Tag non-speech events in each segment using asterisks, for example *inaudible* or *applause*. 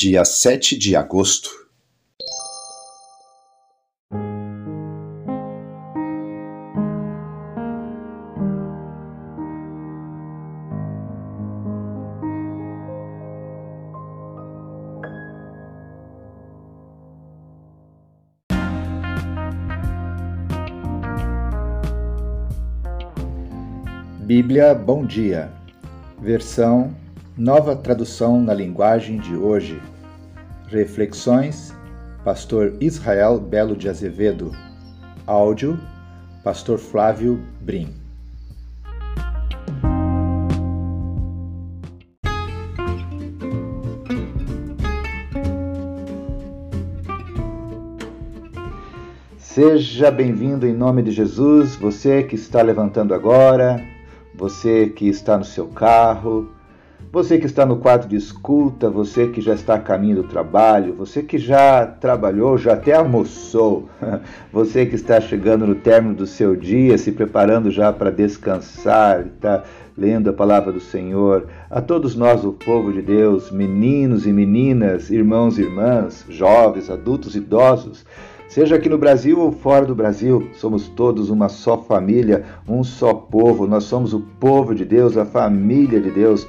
dia 7 de agosto. Bíblia Bom Dia, versão Nova tradução na linguagem de hoje. Reflexões, Pastor Israel Belo de Azevedo. Áudio, Pastor Flávio Brim. Seja bem-vindo em nome de Jesus, você que está levantando agora, você que está no seu carro, você que está no quarto de escuta, você que já está a caminho do trabalho, você que já trabalhou, já até almoçou, *laughs* você que está chegando no término do seu dia, se preparando já para descansar, está lendo a palavra do Senhor, a todos nós, o povo de Deus, meninos e meninas, irmãos e irmãs, jovens, adultos, idosos, Seja aqui no Brasil ou fora do Brasil, somos todos uma só família, um só povo. Nós somos o povo de Deus, a família de Deus.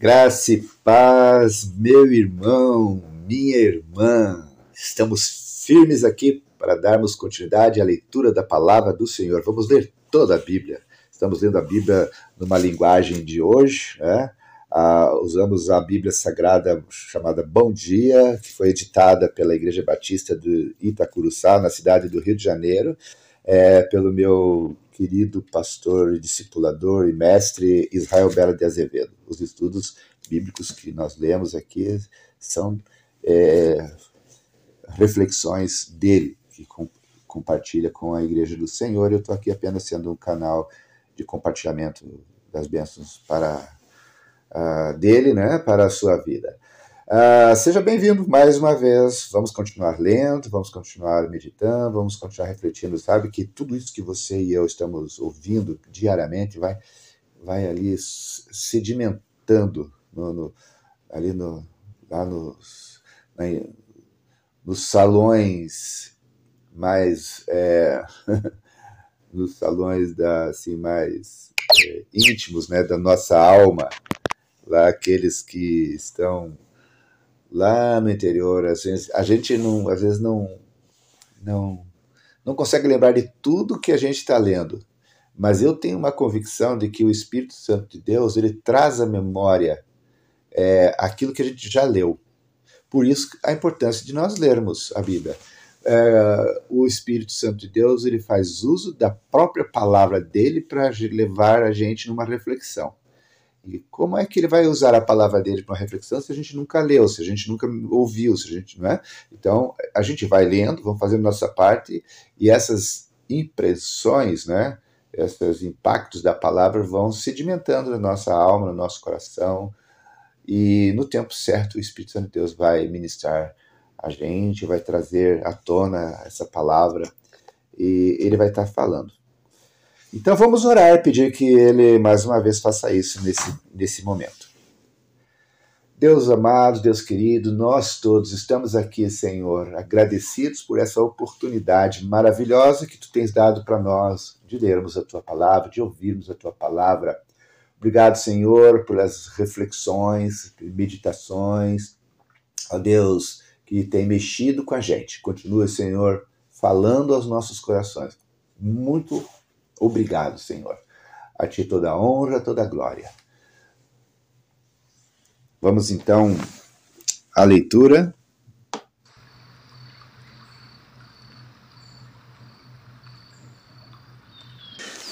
Graça e paz, meu irmão, minha irmã. Estamos firmes aqui para darmos continuidade à leitura da palavra do Senhor. Vamos ler toda a Bíblia. Estamos lendo a Bíblia numa linguagem de hoje, né? Uh, usamos a Bíblia Sagrada chamada Bom Dia, que foi editada pela Igreja Batista de Itacuruçá, na cidade do Rio de Janeiro, é, pelo meu querido pastor, discipulador e mestre Israel Bela de Azevedo. Os estudos bíblicos que nós lemos aqui são é, reflexões dele, que com, compartilha com a Igreja do Senhor. Eu estou aqui apenas sendo um canal de compartilhamento das bênçãos para uh, dele né, para a sua vida. Uh, seja bem-vindo mais uma vez. Vamos continuar lendo, vamos continuar meditando, vamos continuar refletindo. Sabe que tudo isso que você e eu estamos ouvindo diariamente vai, vai ali sedimentando no, no, ali no, lá nos, na, nos salões mais é, *laughs* nos salões da, assim, mais é, íntimos né, da nossa alma lá aqueles que estão lá no interior, às vezes, a gente não, às vezes não, não, não consegue lembrar de tudo que a gente está lendo, mas eu tenho uma convicção de que o Espírito Santo de Deus ele traz à memória é, aquilo que a gente já leu. Por isso a importância de nós lermos a Bíblia. É, o Espírito Santo de Deus ele faz uso da própria palavra dele para levar a gente numa reflexão. E como é que ele vai usar a palavra dele para uma reflexão se a gente nunca leu, se a gente nunca ouviu, se a gente não é? Então, a gente vai lendo, vamos fazendo nossa parte e essas impressões, né? Esses impactos da palavra vão sedimentando na nossa alma, no nosso coração, e no tempo certo o Espírito Santo de Deus vai ministrar a gente, vai trazer à tona essa palavra e ele vai estar falando. Então vamos orar e pedir que ele mais uma vez faça isso nesse, nesse momento. Deus amado, Deus querido, nós todos estamos aqui, Senhor, agradecidos por essa oportunidade maravilhosa que tu tens dado para nós de lermos a tua palavra, de ouvirmos a tua palavra. Obrigado, Senhor, pelas reflexões, meditações. Ó Deus, que tem mexido com a gente. Continua, Senhor, falando aos nossos corações. Muito Obrigado, Senhor. A Ti toda a honra, toda a glória. Vamos então à leitura.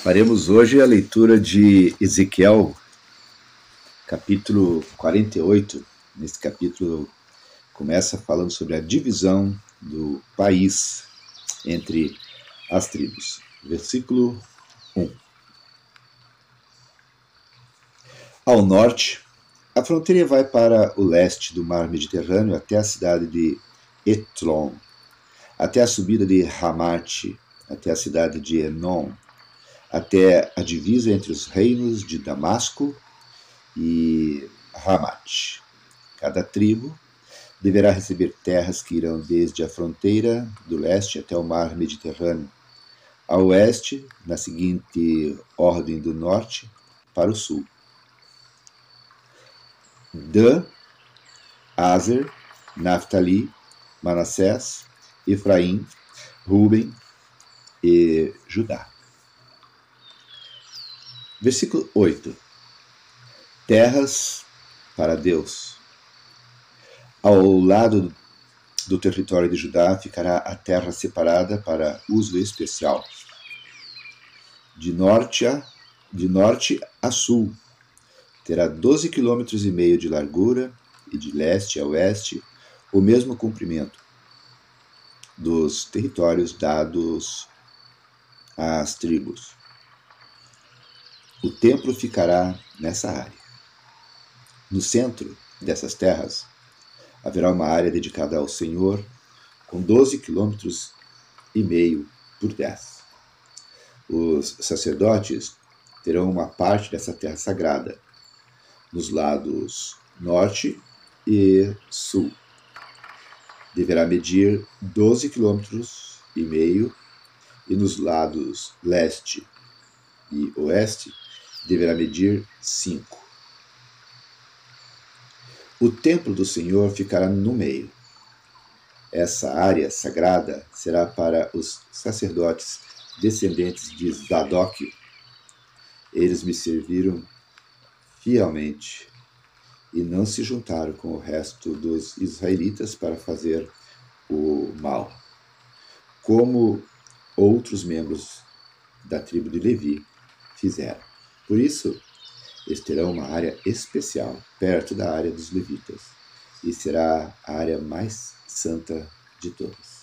Faremos hoje a leitura de Ezequiel, capítulo 48. Nesse capítulo começa falando sobre a divisão do país entre as tribos. Versículo 1. Ao norte, a fronteira vai para o leste do mar Mediterrâneo até a cidade de Etlon, até a subida de Hamate, até a cidade de Enon, até a divisa entre os reinos de Damasco e Hamat. Cada tribo deverá receber terras que irão desde a fronteira do leste até o mar Mediterrâneo, a oeste, na seguinte ordem do norte para o sul. Dan, Azer, Naphtali, Manassés, Efraim, Ruben e Judá. Versículo 8. Terras para Deus. Ao lado do território de Judá ficará a terra separada para uso especial. De norte a, de norte a sul, terá 12 quilômetros e meio de largura e de leste a oeste o mesmo comprimento dos territórios dados às tribos. O templo ficará nessa área. No centro dessas terras haverá uma área dedicada ao Senhor, com 12 quilômetros e meio por 10. Os sacerdotes terão uma parte dessa terra sagrada, nos lados norte e sul. Deverá medir 12 quilômetros e meio e nos lados leste e oeste deverá medir 5. O templo do Senhor ficará no meio. Essa área sagrada será para os sacerdotes descendentes de Zadok. Eles me serviram fielmente e não se juntaram com o resto dos israelitas para fazer o mal, como outros membros da tribo de Levi fizeram. Por isso, eles terão uma área especial perto da área dos levitas e será a área mais santa de todas.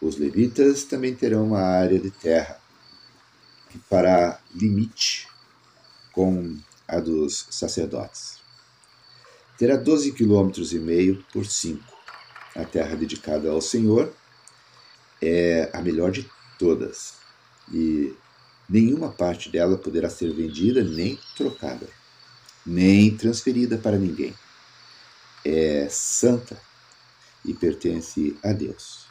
Os levitas também terão uma área de terra que fará limite com a dos sacerdotes. Terá 12 quilômetros e meio por 5. A terra dedicada ao Senhor é a melhor de todas e nenhuma parte dela poderá ser vendida nem trocada, nem transferida para ninguém. É santa e pertence a Deus.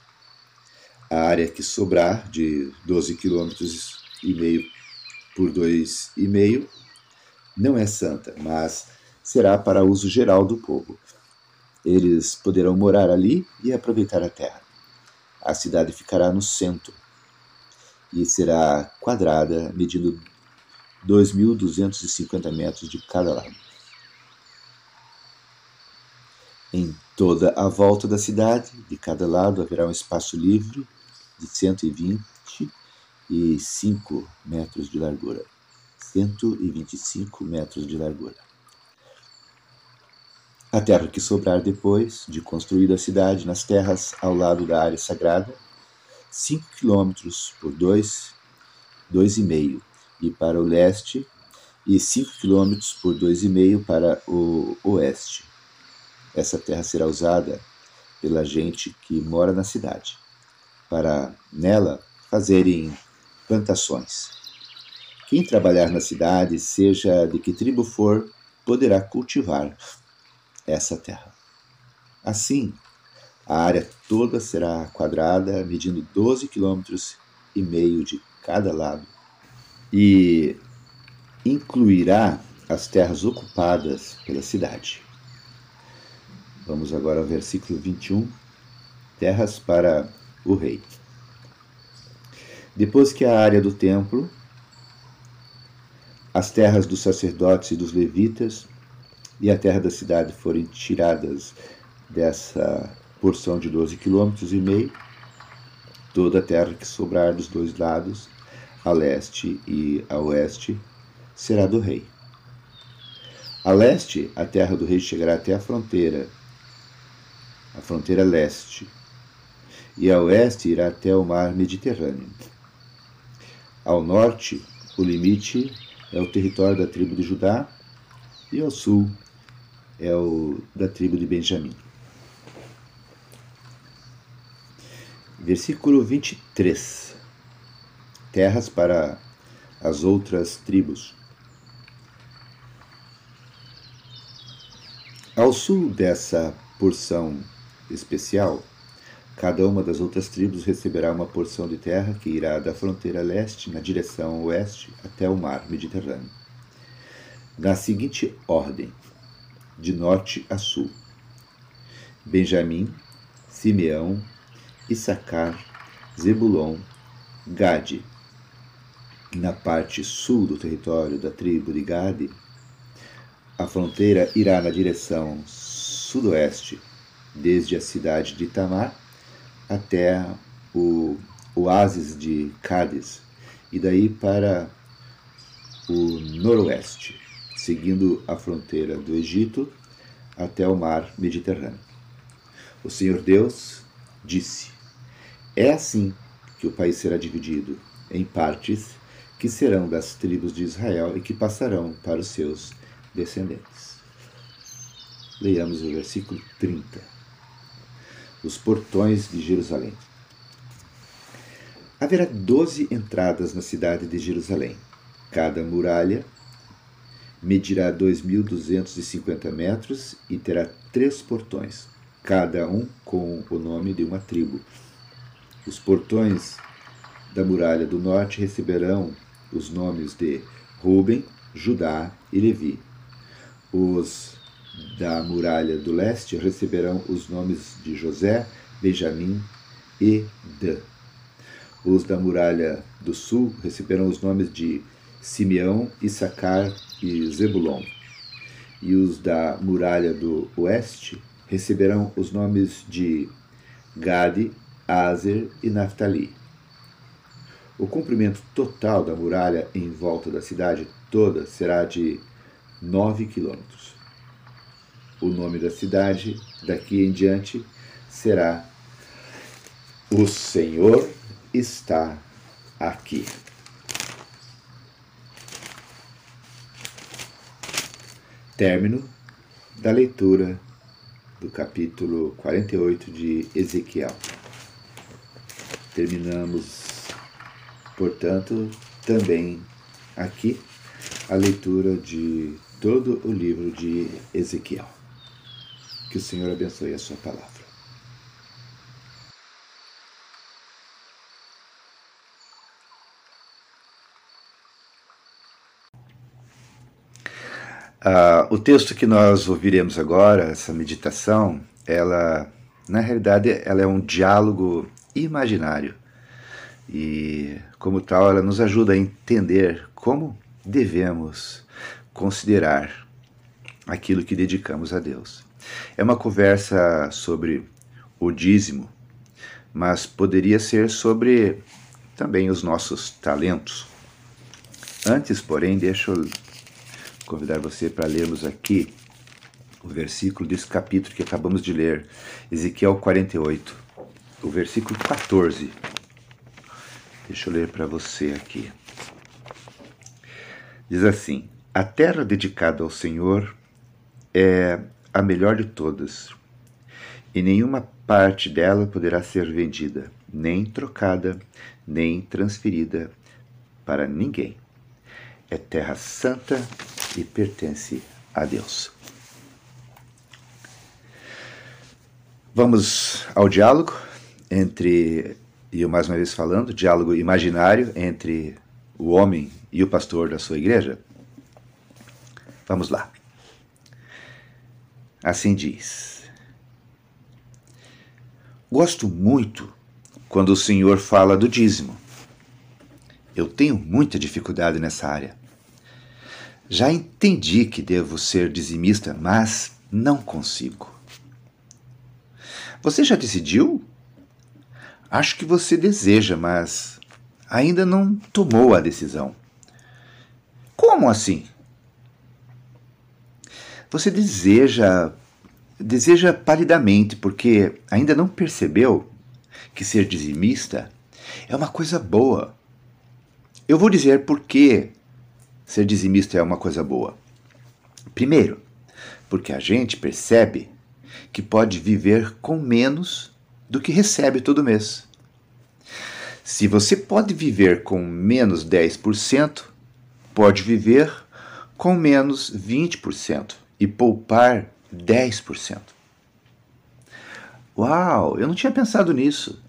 A área que sobrar, de 12 quilômetros e meio por 2,5, não é santa, mas será para uso geral do povo. Eles poderão morar ali e aproveitar a terra. A cidade ficará no centro, e será quadrada, medindo 2.250 metros de cada lado. Em toda a volta da cidade, de cada lado, haverá um espaço livre de 125 metros de largura. 125 metros de largura. A terra que sobrar depois de construída a cidade nas terras ao lado da área sagrada 5 quilômetros por 2, 2,5 e para o leste e 5 quilômetros por 2,5 para o oeste. Essa terra será usada pela gente que mora na cidade, para nela fazerem plantações. Quem trabalhar na cidade, seja de que tribo for, poderá cultivar essa terra. Assim, a área toda será quadrada, medindo 12 quilômetros e meio de cada lado e incluirá as terras ocupadas pela cidade. Vamos agora ao versículo 21. Terras para o rei. Depois que a área do templo, as terras dos sacerdotes e dos levitas e a terra da cidade forem tiradas dessa porção de 12 quilômetros e meio, toda a terra que sobrar dos dois lados, a leste e a oeste, será do rei. A leste, a terra do rei chegará até a fronteira a fronteira leste, e a oeste irá até o mar Mediterrâneo. Ao norte, o limite é o território da tribo de Judá, e ao sul é o da tribo de Benjamim. Versículo 23. Terras para as outras tribos. Ao sul dessa porção especial, cada uma das outras tribos receberá uma porção de terra que irá da fronteira leste na direção oeste até o mar Mediterrâneo. Na seguinte ordem: de norte a sul: Benjamim, Simeão, Issacar, Zebulon, Gade. Na parte sul do território da tribo de Gade, a fronteira irá na direção sudoeste, desde a cidade de Tamar até o oásis de Cádiz, e daí para o noroeste, seguindo a fronteira do Egito até o mar Mediterrâneo. O Senhor Deus disse: É assim que o país será dividido em partes que serão das tribos de Israel e que passarão para os seus descendentes. Leiamos o versículo 30. Os portões de Jerusalém. Haverá doze entradas na cidade de Jerusalém. Cada muralha medirá 2.250 metros e terá três portões, cada um com o nome de uma tribo. Os portões da muralha do norte receberão os nomes de Ruben, Judá e Levi. Os da muralha do leste receberão os nomes de José, Benjamim e Dan. Os da muralha do sul receberão os nomes de Simeão, Issacar e Zebulon. E os da muralha do oeste receberão os nomes de Gade, Azer e Naphtali. O comprimento total da muralha em volta da cidade toda será de 9 quilômetros. O nome da cidade, daqui em diante, será O Senhor está aqui. Término da leitura do capítulo 48 de Ezequiel. Terminamos Portanto, também aqui a leitura de todo o livro de Ezequiel. Que o Senhor abençoe a sua palavra. Uh, o texto que nós ouviremos agora, essa meditação, ela, na realidade, ela é um diálogo imaginário e, como tal, ela nos ajuda a entender como devemos considerar aquilo que dedicamos a Deus. É uma conversa sobre o dízimo, mas poderia ser sobre também os nossos talentos. Antes, porém, deixa eu convidar você para lermos aqui o versículo desse capítulo que acabamos de ler, Ezequiel 48, o versículo 14. Deixa eu ler para você aqui. Diz assim: A terra dedicada ao Senhor é a melhor de todas, e nenhuma parte dela poderá ser vendida, nem trocada, nem transferida para ninguém. É terra santa e pertence a Deus. Vamos ao diálogo entre e eu mais uma vez falando, diálogo imaginário entre o homem e o pastor da sua igreja? Vamos lá. Assim diz: Gosto muito quando o Senhor fala do dízimo. Eu tenho muita dificuldade nessa área. Já entendi que devo ser dizimista, mas não consigo. Você já decidiu Acho que você deseja, mas ainda não tomou a decisão. Como assim? Você deseja deseja palidamente, porque ainda não percebeu que ser dizimista é uma coisa boa. Eu vou dizer por que ser dizimista é uma coisa boa. Primeiro, porque a gente percebe que pode viver com menos do que recebe todo mês. Se você pode viver com menos 10%, pode viver com menos 20% e poupar 10%. Uau, eu não tinha pensado nisso.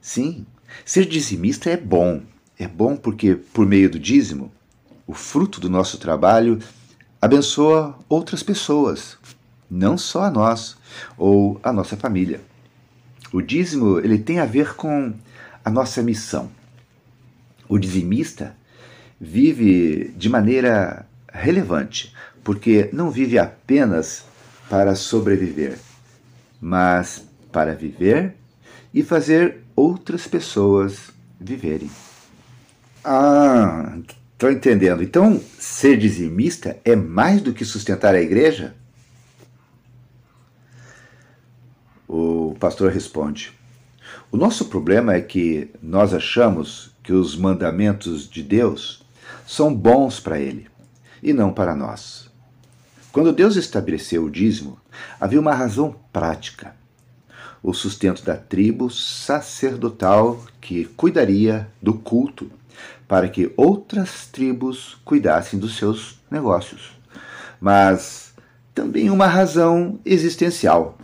Sim, ser dizimista é bom. É bom porque, por meio do dízimo, o fruto do nosso trabalho abençoa outras pessoas, não só a nós ou a nossa família. O dízimo ele tem a ver com a nossa missão. O dizimista vive de maneira relevante, porque não vive apenas para sobreviver, mas para viver e fazer outras pessoas viverem. Ah, estou entendendo. Então, ser dizimista é mais do que sustentar a igreja? O pastor responde: O nosso problema é que nós achamos que os mandamentos de Deus são bons para ele e não para nós. Quando Deus estabeleceu o dízimo, havia uma razão prática: o sustento da tribo sacerdotal que cuidaria do culto, para que outras tribos cuidassem dos seus negócios. Mas também uma razão existencial.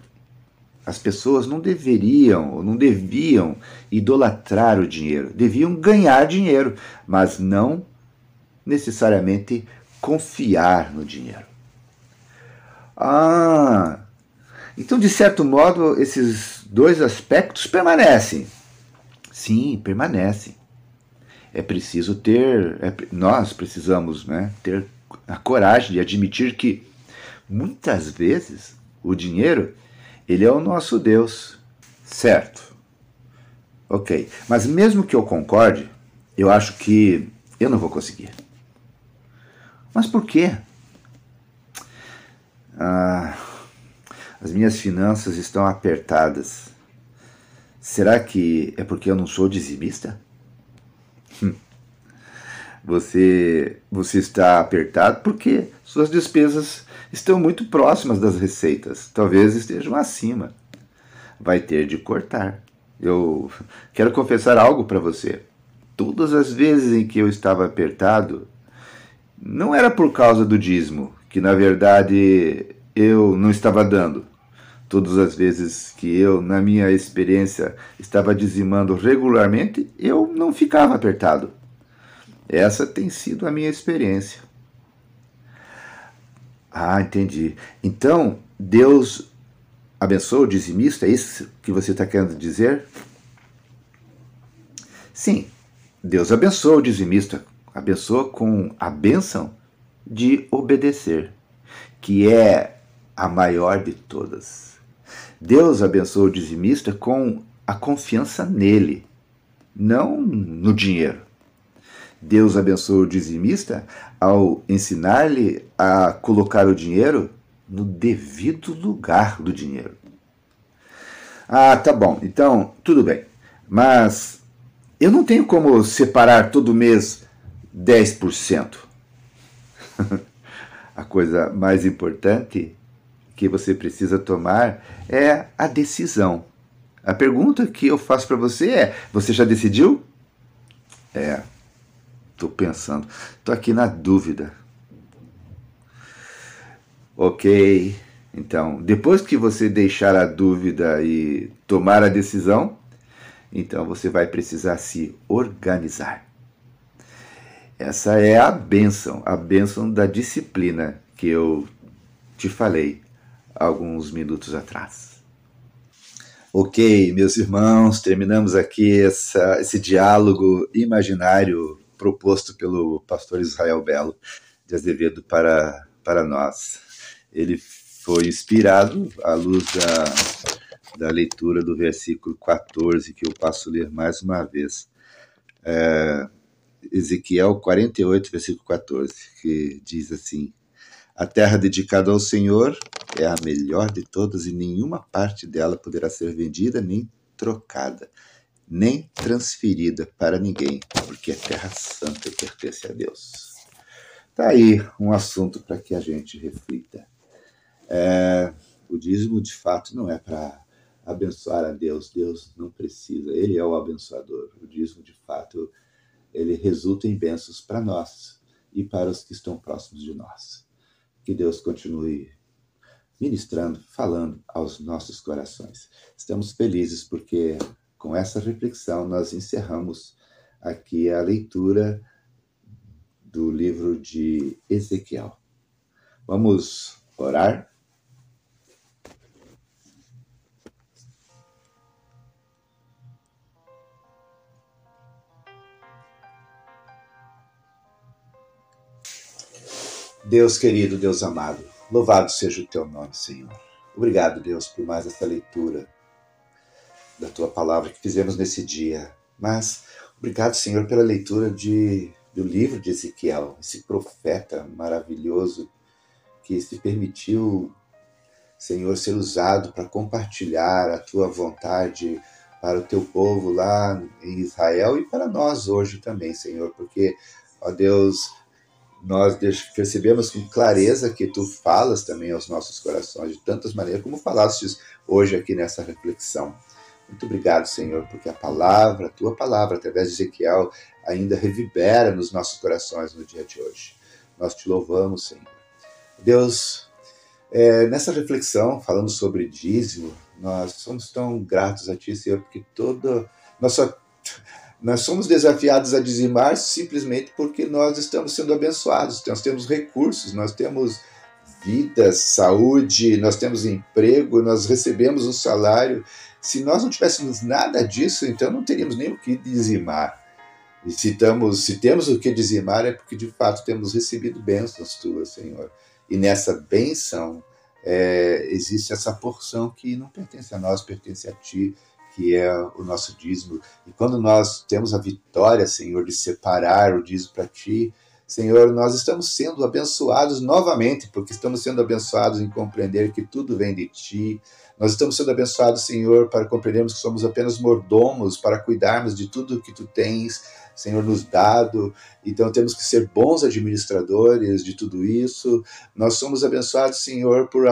As pessoas não deveriam ou não deviam idolatrar o dinheiro, deviam ganhar dinheiro, mas não necessariamente confiar no dinheiro. Ah, então de certo modo esses dois aspectos permanecem. Sim, permanecem. É preciso ter, é, nós precisamos né, ter a coragem de admitir que muitas vezes o dinheiro ele é o nosso Deus, certo? Ok, mas mesmo que eu concorde, eu acho que eu não vou conseguir. Mas por quê? Ah, as minhas finanças estão apertadas. Será que é porque eu não sou dizimista? Hum. Você, você está apertado porque suas despesas estão muito próximas das receitas, talvez estejam acima. Vai ter de cortar. Eu quero confessar algo para você. Todas as vezes em que eu estava apertado, não era por causa do dízimo, que na verdade eu não estava dando. Todas as vezes que eu, na minha experiência, estava dizimando regularmente, eu não ficava apertado. Essa tem sido a minha experiência. Ah, entendi. Então, Deus abençoa o dizimista? É isso que você está querendo dizer? Sim, Deus abençoa o dizimista abençoa com a bênção de obedecer, que é a maior de todas. Deus abençoa o dizimista com a confiança nele, não no dinheiro. Deus abençoa o dizimista ao ensinar-lhe a colocar o dinheiro no devido lugar do dinheiro. Ah, tá bom, então tudo bem. Mas eu não tenho como separar todo mês 10%. *laughs* a coisa mais importante que você precisa tomar é a decisão. A pergunta que eu faço para você é: você já decidiu? É, estou pensando, estou aqui na dúvida. Ok, então, depois que você deixar a dúvida e tomar a decisão, então você vai precisar se organizar. Essa é a bênção, a bênção da disciplina que eu te falei alguns minutos atrás. Ok, meus irmãos, terminamos aqui essa, esse diálogo imaginário proposto pelo pastor Israel Belo de Azevedo para, para nós. Ele foi inspirado à luz da, da leitura do versículo 14, que eu passo a ler mais uma vez. É, Ezequiel 48, versículo 14, que diz assim: A terra dedicada ao Senhor é a melhor de todas e nenhuma parte dela poderá ser vendida nem trocada, nem transferida para ninguém, porque a Terra Santa pertence a Deus. Está aí um assunto para que a gente reflita. É, o dízimo, de fato, não é para abençoar a Deus. Deus não precisa, Ele é o abençoador. O dízimo, de fato, ele resulta em bênçãos para nós e para os que estão próximos de nós. Que Deus continue ministrando, falando aos nossos corações. Estamos felizes porque com essa reflexão nós encerramos aqui a leitura do livro de Ezequiel. Vamos orar? Deus querido, Deus amado, louvado seja o teu nome, Senhor. Obrigado, Deus, por mais essa leitura da tua palavra que fizemos nesse dia. Mas obrigado, Senhor, pela leitura de, do livro de Ezequiel, esse profeta maravilhoso que se permitiu, Senhor, ser usado para compartilhar a tua vontade para o teu povo lá em Israel e para nós hoje também, Senhor, porque, ó Deus, nós percebemos com clareza que tu falas também aos nossos corações de tantas maneiras, como falastes hoje aqui nessa reflexão. Muito obrigado, Senhor, porque a palavra, a tua palavra, através de Ezequiel, ainda revibera nos nossos corações no dia de hoje. Nós te louvamos, Senhor. Deus, é, nessa reflexão, falando sobre dízimo, nós somos tão gratos a Ti, Senhor, porque toda nossa nós somos desafiados a dizimar simplesmente porque nós estamos sendo abençoados, nós temos recursos, nós temos vida, saúde, nós temos emprego, nós recebemos um salário. Se nós não tivéssemos nada disso, então não teríamos nem o que dizimar. E se, estamos, se temos o que dizimar, é porque de fato temos recebido bênçãos tuas, Senhor. E nessa bênção é, existe essa porção que não pertence a nós, pertence a Ti que é o nosso dízimo. E quando nós temos a vitória, Senhor, de separar o dízimo para Ti, Senhor, nós estamos sendo abençoados novamente, porque estamos sendo abençoados em compreender que tudo vem de Ti. Nós estamos sendo abençoados, Senhor, para compreendermos que somos apenas mordomos, para cuidarmos de tudo que Tu tens Senhor nos dado. Então temos que ser bons administradores de tudo isso. Nós somos abençoados, Senhor, por,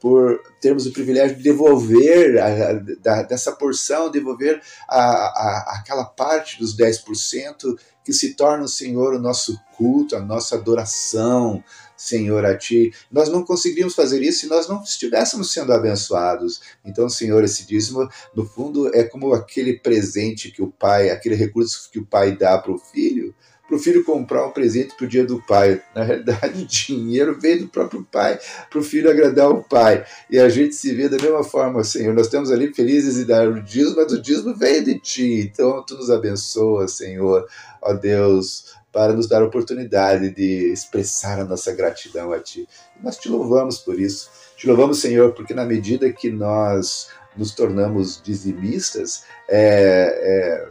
por termos o privilégio de devolver a, a, dessa porção, devolver a, aquela parte dos 10% que se torna, Senhor, o nosso culto, a nossa adoração, Senhor, a Ti. Nós não conseguiríamos fazer isso se nós não estivéssemos sendo abençoados. Então, Senhor, esse dízimo, no fundo, é como aquele presente que o pai, aquele recurso que o pai dá para o filho, para o filho comprar um presente para o dia do pai. Na realidade, *laughs* o dinheiro veio do próprio pai, para o filho agradar o pai. E a gente se vê da mesma forma, Senhor. Nós estamos ali felizes em dar o dízimo, mas o dízimo veio de Ti. Então, Tu nos abençoa, Senhor. Ó Deus, para nos dar a oportunidade de expressar a nossa gratidão a Ti. Nós te louvamos por isso. Te louvamos, Senhor, porque na medida que nós nos tornamos dizimistas, é,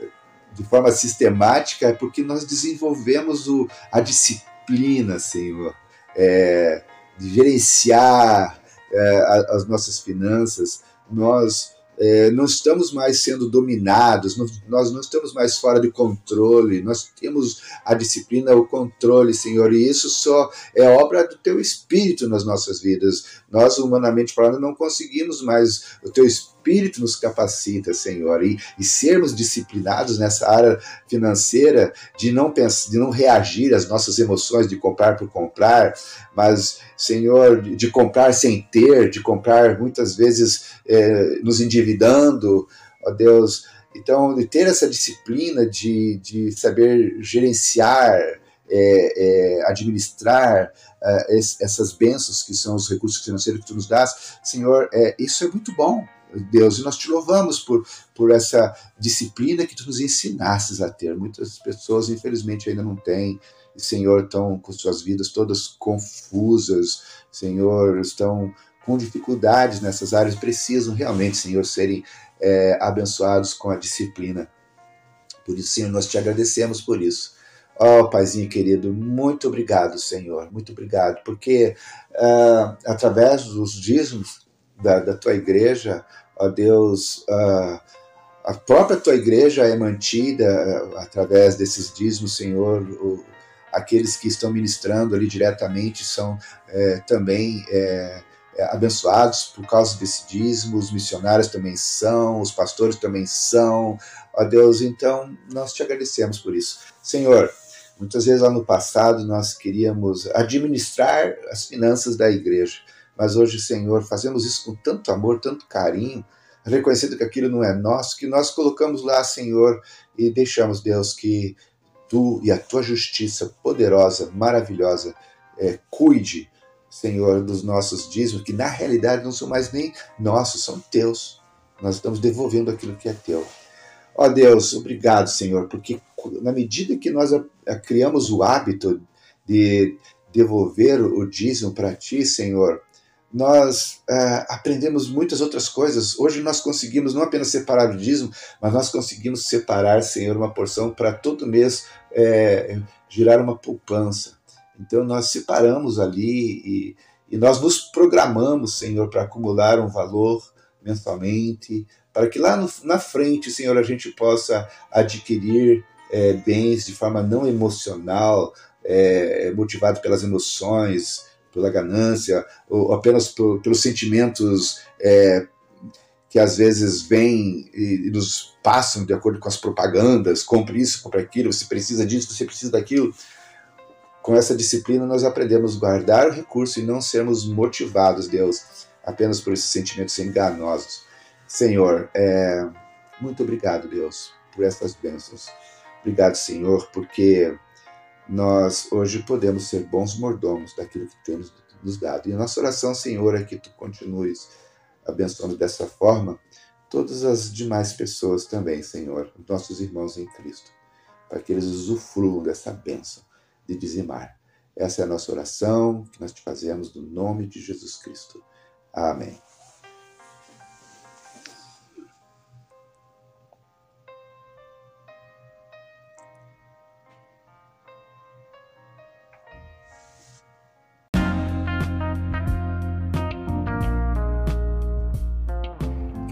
é, de forma sistemática, é porque nós desenvolvemos o, a disciplina, Senhor, é, de gerenciar é, as nossas finanças. Nós é, não estamos mais sendo dominados, não, nós não estamos mais fora de controle, nós temos a disciplina, o controle, Senhor, e isso só é obra do Teu Espírito nas nossas vidas. Nós, humanamente falando, não conseguimos mais, o Teu Espírito nos capacita, Senhor, e, e sermos disciplinados nessa área financeira, de não, pensar, de não reagir às nossas emoções de comprar por comprar, mas, Senhor, de, de comprar sem ter, de comprar muitas vezes é, nos endividando, ó Deus. Então, de ter essa disciplina de, de saber gerenciar, é, é, administrar é, essas bênçãos que são os recursos financeiros que tu nos dás, Senhor, isso é muito bom, Deus, e nós te louvamos por, por essa disciplina que tu nos ensinasses a ter. Muitas pessoas, infelizmente, ainda não têm, Senhor, estão com suas vidas todas confusas, Senhor, estão com dificuldades nessas áreas precisam realmente, Senhor, serem é, abençoados com a disciplina. Por isso, Senhor, nós te agradecemos por isso. Oh, Paizinho querido, muito obrigado, Senhor, muito obrigado, porque uh, através dos dízimos da, da tua igreja, ó Deus, uh, a própria tua igreja é mantida uh, através desses dízimos, Senhor. O, aqueles que estão ministrando ali diretamente são é, também é, é, abençoados por causa desse dízimo, os missionários também são, os pastores também são, ó Deus, então nós te agradecemos por isso. Senhor, muitas vezes lá no passado nós queríamos administrar as finanças da igreja, mas hoje, Senhor, fazemos isso com tanto amor, tanto carinho, reconhecendo que aquilo não é nosso, que nós colocamos lá, Senhor, e deixamos, Deus, que tu e a tua justiça poderosa, maravilhosa, é, cuide, Senhor, dos nossos dízimos, que na realidade não são mais nem nossos, são teus. Nós estamos devolvendo aquilo que é teu. Ó Deus, obrigado, Senhor, porque na medida que nós criamos o hábito de devolver o dízimo para ti, Senhor, nós é, aprendemos muitas outras coisas. Hoje nós conseguimos não apenas separar o dízimo, mas nós conseguimos separar, Senhor, uma porção para todo mês é, girar uma poupança. Então nós separamos ali e, e nós nos programamos, Senhor, para acumular um valor mensalmente, para que lá no, na frente, Senhor, a gente possa adquirir é, bens de forma não emocional, é, motivado pelas emoções, pela ganância, ou apenas por, pelos sentimentos é, que às vezes vêm e, e, nos passam de acordo com as propagandas, compre isso, compre aquilo, você precisa disso, você precisa daquilo. Com essa disciplina nós aprendemos a guardar o recurso e não sermos motivados, Deus, apenas por esses sentimentos enganosos. Senhor, é, muito obrigado, Deus, por essas bênçãos. Obrigado, Senhor, porque nós hoje podemos ser bons mordomos daquilo que temos nos dado. E a nossa oração, Senhor, é que tu continues abençoando dessa forma todas as demais pessoas também, Senhor, nossos irmãos em Cristo, para que eles usufruam dessa bênção de dizimar. Essa é a nossa oração que nós te fazemos no nome de Jesus Cristo. Amém.